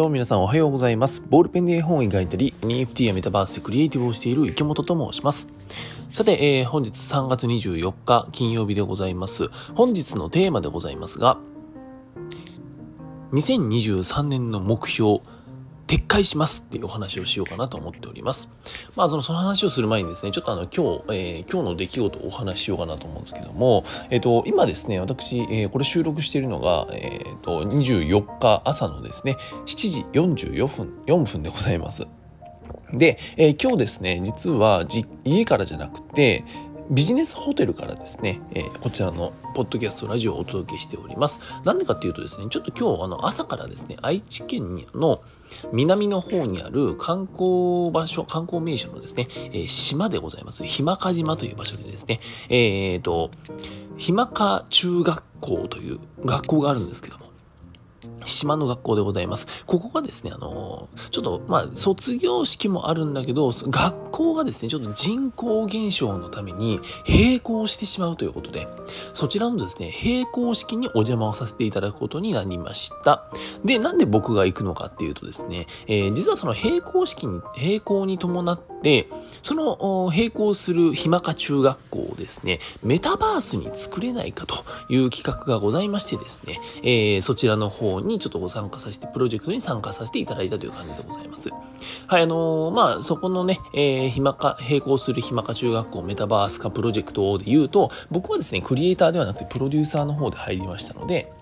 どうも皆さんおはようございます。ボールペンで絵本を描いたり、NFT やメタバースでクリエイティブをしている池本と申します。さて、えー、本日3月24日金曜日でございます。本日のテーマでございますが、2023年の目標、撤回しますっていうお話をしようかなと思っております。まあ、その、その話をする前にですね、ちょっとあの、今日、えー、今日の出来事をお話ししようかなと思うんですけども、えっ、ー、と、今ですね、私、えー、これ収録しているのが、えっ、と、24日朝のですね、7時44分、4分でございます。で、えー、今日ですね、実はじ家からじゃなくて、ビジネスホテルからですね、えー、こちらのポッドキャストラジオをお届けしております。なんでかっていうとですね、ちょっと今日あの朝からですね、愛知県の南の方にある観光場所、観光名所のですね、えー、島でございます。ひまか島という場所でですね、えっ、ー、と、ひまか中学校という学校があるんですけども、島の学校でございます。ここがですね、あのちょっと、まあ、卒業式もあるんだけど、学校がですね、ちょっと人口減少のために並行してしまうということで、そちらのですね、並行式にお邪魔をさせていただくことになりました。で、なんで僕が行くのかっていうとですね、えー、実はその並行式に、並行に伴っ、でその並行するひまか中学校をですね、メタバースに作れないかという企画がございましてですね、えー、そちらの方にちょっとご参加させて、プロジェクトに参加させていただいたという感じでございます。はい、あのー、まあ、そこのね、えー、ひまか、並行するひまか中学校メタバース化プロジェクトで言うと、僕はですね、クリエイターではなくてプロデューサーの方で入りましたので、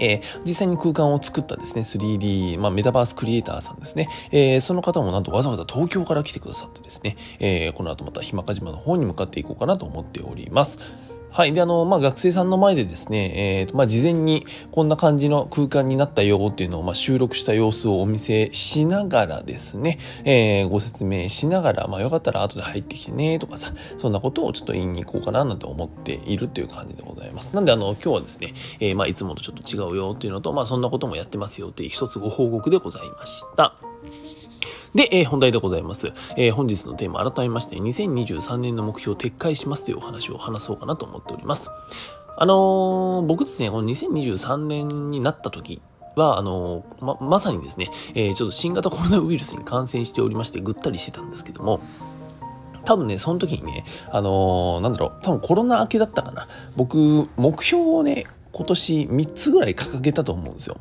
えー、実際に空間を作ったですね、3D、まあ、メタバースクリエイターさんですね、えー、その方もなんとわざわざ東京から来てくださってですね、えー、この後また日間賀島の方に向かっていこうかなと思っております。はい。で、あの、まあ、学生さんの前でですね、えっー、まあ、事前にこんな感じの空間になったよっていうのを、まあ、収録した様子をお見せしながらですね、えー、ご説明しながら、まあ、よかったら後で入ってきてねとかさ、そんなことをちょっと言いに行こうかななんて思っているという感じでございます。なんで、あの、今日はですね、えー、まあ、いつもとちょっと違うよっていうのと、まあ、そんなこともやってますよっていう一つご報告でございました。で、えー、本題でございます。えー、本日のテーマ改めまして、2023年の目標を撤回しますというお話を話そうかなと思っております。あのー、僕ですね、この2023年になった時は、あのま、まさにですね、えちょっと新型コロナウイルスに感染しておりまして、ぐったりしてたんですけども、多分ね、その時にね、あの、なんだろう、多分コロナ明けだったかな。僕、目標をね、今年3つぐらい掲げたと思うんですよ。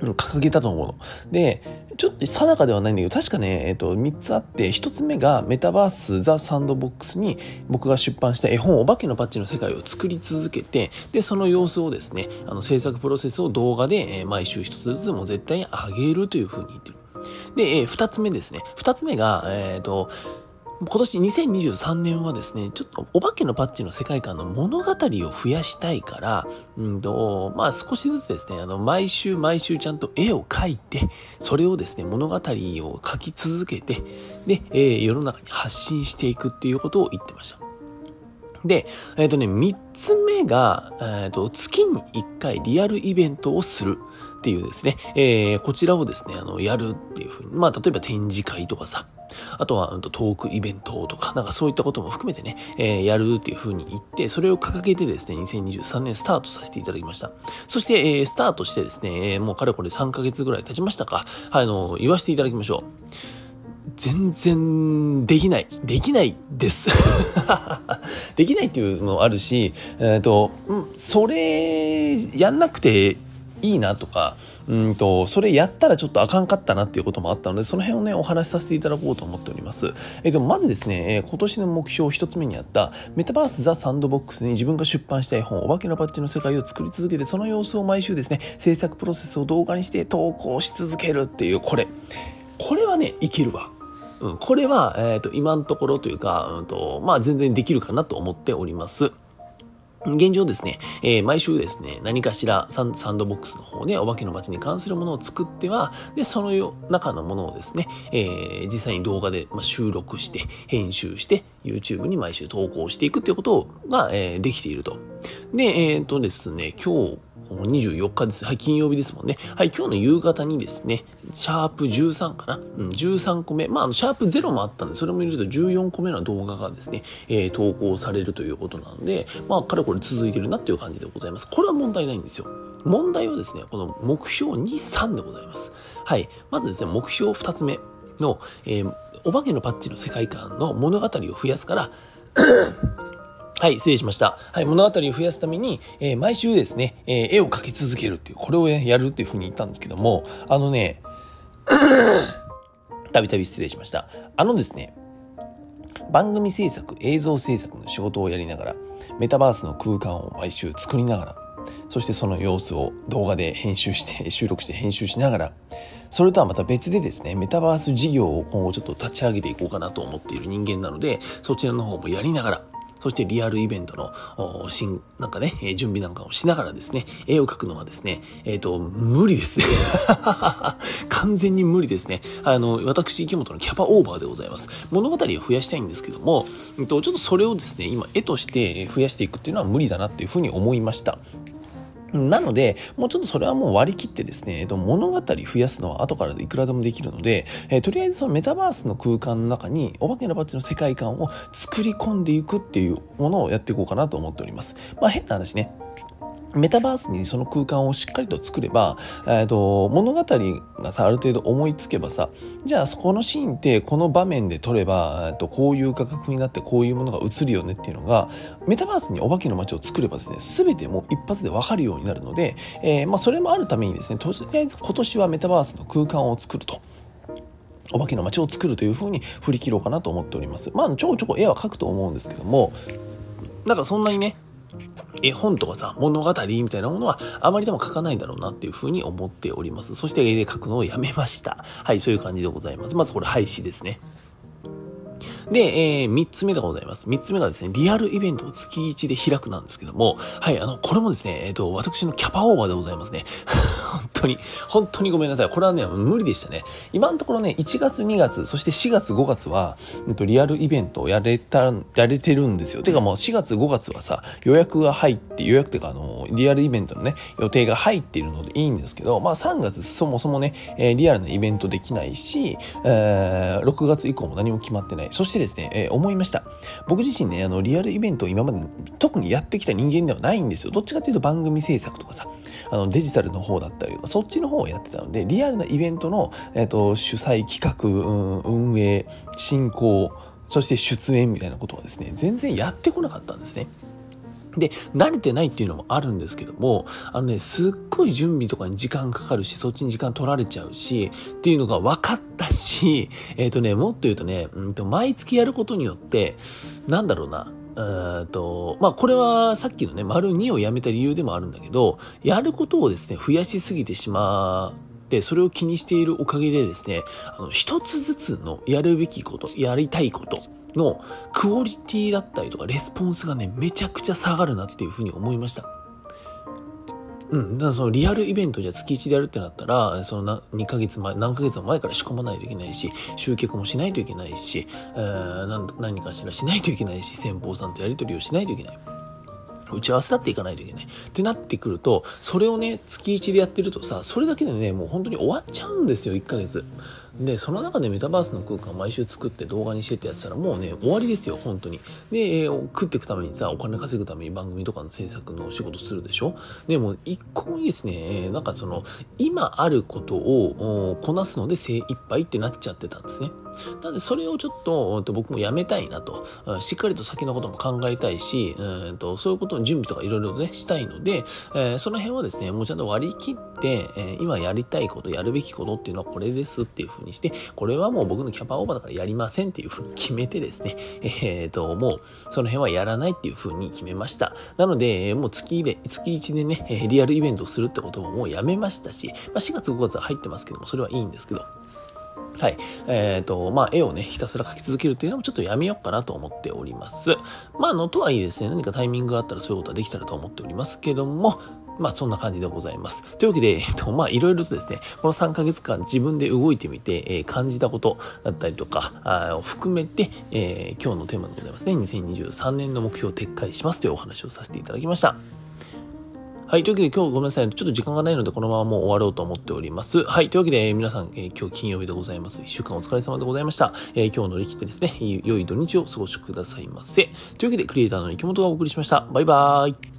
掲げたと思うの。で、ちょっと定かではないんだけど、確かね、えっと、3つあって、1つ目がメタバースザ・サンドボックスに僕が出版した絵本、お化けのパッチの世界を作り続けて、で、その様子をですね、あの制作プロセスを動画で、え毎週1つずつも絶対に上げるというふうに言ってる。で、えー、2つ目ですね。2つ目が、えっ、と、今年2023年はですね、ちょっとお化けのパッチの世界観の物語を増やしたいから、うんと、まあ少しずつですね、あの、毎週毎週ちゃんと絵を描いて、それをですね、物語を描き続けて、で、えー、世の中に発信していくっていうことを言ってました。で、えっ、ー、とね、三つ目が、えっ、ー、と、月に一回リアルイベントをする。っていうですね、えー、こちらをですね、あの、やるっていうふうに、まあ、例えば展示会とかさ、あとは、うん、トークイベントとか、なんかそういったことも含めてね、えー、やるっていうふうに言って、それを掲げてですね、2023年スタートさせていただきました。そして、えー、スタートしてですね、えー、もうかれこれ3ヶ月ぐらい経ちましたか、はい、あの、言わせていただきましょう。全然できない。できないです。できないっていうのもあるし、えっ、ー、と、それやんなくていいなとか、うんと、それやったらちょっとあかんかったなっていうこともあったので、その辺をね、お話しさせていただこうと思っております。えっ、と、まずですね、え今年の目標一つ目にあった、メタバースザ・サンドボックスに自分が出版したい本、お化けのパッチの世界を作り続けて、その様子を毎週ですね、制作プロセスを動画にして投稿し続けるっていう、これ。これはね、いけるわ。うん、これは、えっ、ー、と、今のところというか、うんと、まあ、全然できるかなと思っております。現状ですね、えー、毎週ですね、何かしらサンドボックスの方でお化けの街に関するものを作っては、で、その中のものをですね、えー、実際に動画で、収録して、編集して、YouTube に毎週投稿していくっていうことが、えー、できていると。で、えっ、とですね、今日、24日です。はい、金曜日ですもんね。はい、今日の夕方にですね、シャープ13かなうん、13個目。まあ、あの、シャープ0もあったんで、それも入れると14個目の動画がですね、えー、投稿されるということなので、まあ、かれこれ続いてるなっていう感じでございます。これは問題ないんですよ。問題はですね、この目標2、3でございます。はい。まずですね、目標2つ目の、えー、お化けのパッチの世界観の物語を増やすからはい、失礼しました。はい、物語を増やすために、えー、毎週ですね、えー、絵を描き続けるっていう、これをやるっていうふうに言ったんですけども、あのね、たびたび失礼しました。あのですね、番組制作、映像制作の仕事をやりながら、メタバースの空間を毎週作りながら、そしてその様子を動画で編集して、収録して編集しながら、それとはまた別でですね、メタバース事業を今後ちょっと立ち上げていこうかなと思っている人間なので、そちらの方もやりながら、そしてリアルイベントの、新、なんかね、準備なんかをしながらですね、絵を描くのはですね、えっ、ー、と、無理ですね。完全に無理ですね。あの、私、池本のキャパオーバーでございます。物語を増やしたいんですけども、えっと、ちょっとそれをですね、今、絵として増やしていくっていうのは無理だなっていうふうに思いました。なので、もうちょっとそれはもう割り切ってですね、えっと、物語増やすのは後からでいくらでもできるので、えー、とりあえずそのメタバースの空間の中にお化けのバッチの世界観を作り込んでいくっていうものをやっていこうかなと思っております。まあ変な話ね。メタバースにその空間をしっかりと作れば、えーと、物語がさある程度思いつけばさじゃあそこのシーンってこの場面で撮れば、えーと、こういう画角になってこういうものが映るよねっていうのがメタバースにお化けの街を作ればですね全てもう一発で分かるようになるので、えー、まあ、それもあるためにですねとりあえず今年はメタバースの空間を作ると。お化けの街を作るというふうに振り切ろうかなと思っております。まあ、ちょこちょこ絵は描くと思うんですけども、だからそんなにね、絵本とかさ、物語みたいなものはあまりでも書かないんだろうなっていうふうに思っております。そして絵で書くのをやめました。はい、そういう感じでございます。まずこれ廃止ですね。で、えー、3つ目でございます。3つ目がですね、リアルイベントを月1で開くなんですけども、はい、あの、これもですね、えっ、ー、と、私のキャパオーバーでございますね。本当に、本当にごめんなさい。これはね、無理でしたね。今のところね、1月、2月、そして4月、5月は、えっと、リアルイベントをやれた、やれてるんですよ。てかもう4月、5月はさ、予約が入って、予約っていうか、あの、リアルイベントのね、予定が入っているのでいいんですけど、まあ3月そもそもね、えー、リアルなイベントできないし、えー、6月以降も何も決まってない。そしてですね、えー、思いました。僕自身ね、あの、リアルイベントを今まで特にやってきた人間ではないんですよ。どっちかっていうと番組制作とかさ、あの、デジタルの方だったりとか、そっちの方をやってたので、リアルなイベントの、えっ、ー、と、主催、企画、運営、進行、そして出演みたいなことはですね、全然やってこなかったんですね。で、慣れてないっていうのもあるんですけども、あのね、すっごい準備とかに時間かかるし、そっちに時間取られちゃうし、っていうのが分かったし、えっ、ー、とね、もっと言うとね、うんと、毎月やることによって、なんだろうな、えと、まあ、これはさっきのね、丸2をやめた理由でもあるんだけど、やることをですね、増やしすぎてしまって、それを気にしているおかげでですね、あの、一つずつのやるべきこと、やりたいことのクオリティだったりとか、レスポンスがね、めちゃくちゃ下がるなっていうふうに思いました。うん。だからそのリアルイベントじゃ月1でやるってなったら、その2ヶ月前、何ヶ月も前から仕込まないといけないし、集客もしないといけないし、えー、何かしらしないといけないし、先方さんとやり取りをしないといけない。打ち合わせだっていかないといけない。ってなってくると、それをね、月1でやってるとさ、それだけでね、もう本当に終わっちゃうんですよ、1ヶ月。で、その中でメタバースの空間毎週作って動画にしてってやってたらもうね、終わりですよ、本当に。で、えー、食っていくためにさ、お金稼ぐために番組とかの制作のお仕事するでしょ？でも、一個もいいですね、えー、なんかその、今あることをこなすので精一杯ってなっちゃってたんですね。なので、それをちょっと僕もやめたいなと、しっかりと先のことも考えたいし、うんとそういうことの準備とかいろいろね、したいので、えー、その辺はですね、もうちゃんと割り切って、えー、今やりたいこと、やるべきことっていうのはこれですっていうふうににして、これはもう僕のキャパオーバーだからやりませんっていうふうに決めてですね、えー、と、もうその辺はやらないっていうふうに決めました。なので、もう月で、月1でね、リアルイベントをするってことももうやめましたし、まあ、4月5月は入ってますけども、それはいいんですけど、はい。えっ、ー、と、まあ、絵をね、ひたすら描き続けるっていうのもちょっとやめようかなと思っております。まあ、あの、とはいえですね、何かタイミングがあったらそういうことはできたらと思っておりますけども、まあそんな感じでございます。というわけで、えっと、まあいろいろとですね、この3ヶ月間自分で動いてみて、えー、感じたことだったりとか、あを含めて、えー、今日のテーマでございますね、2023年の目標を撤回しますというお話をさせていただきました。はい。というわけで今日ごめんなさい。ちょっと時間がないのでこのままもう終わろうと思っております。はい。というわけで皆さん、えー、今日金曜日でございます。一週間お疲れ様でございました。えー、今日乗り切ってですね、良い土日を過ごしくださいませ。というわけでクリエイターの池本がお送りしました。バイバーイ。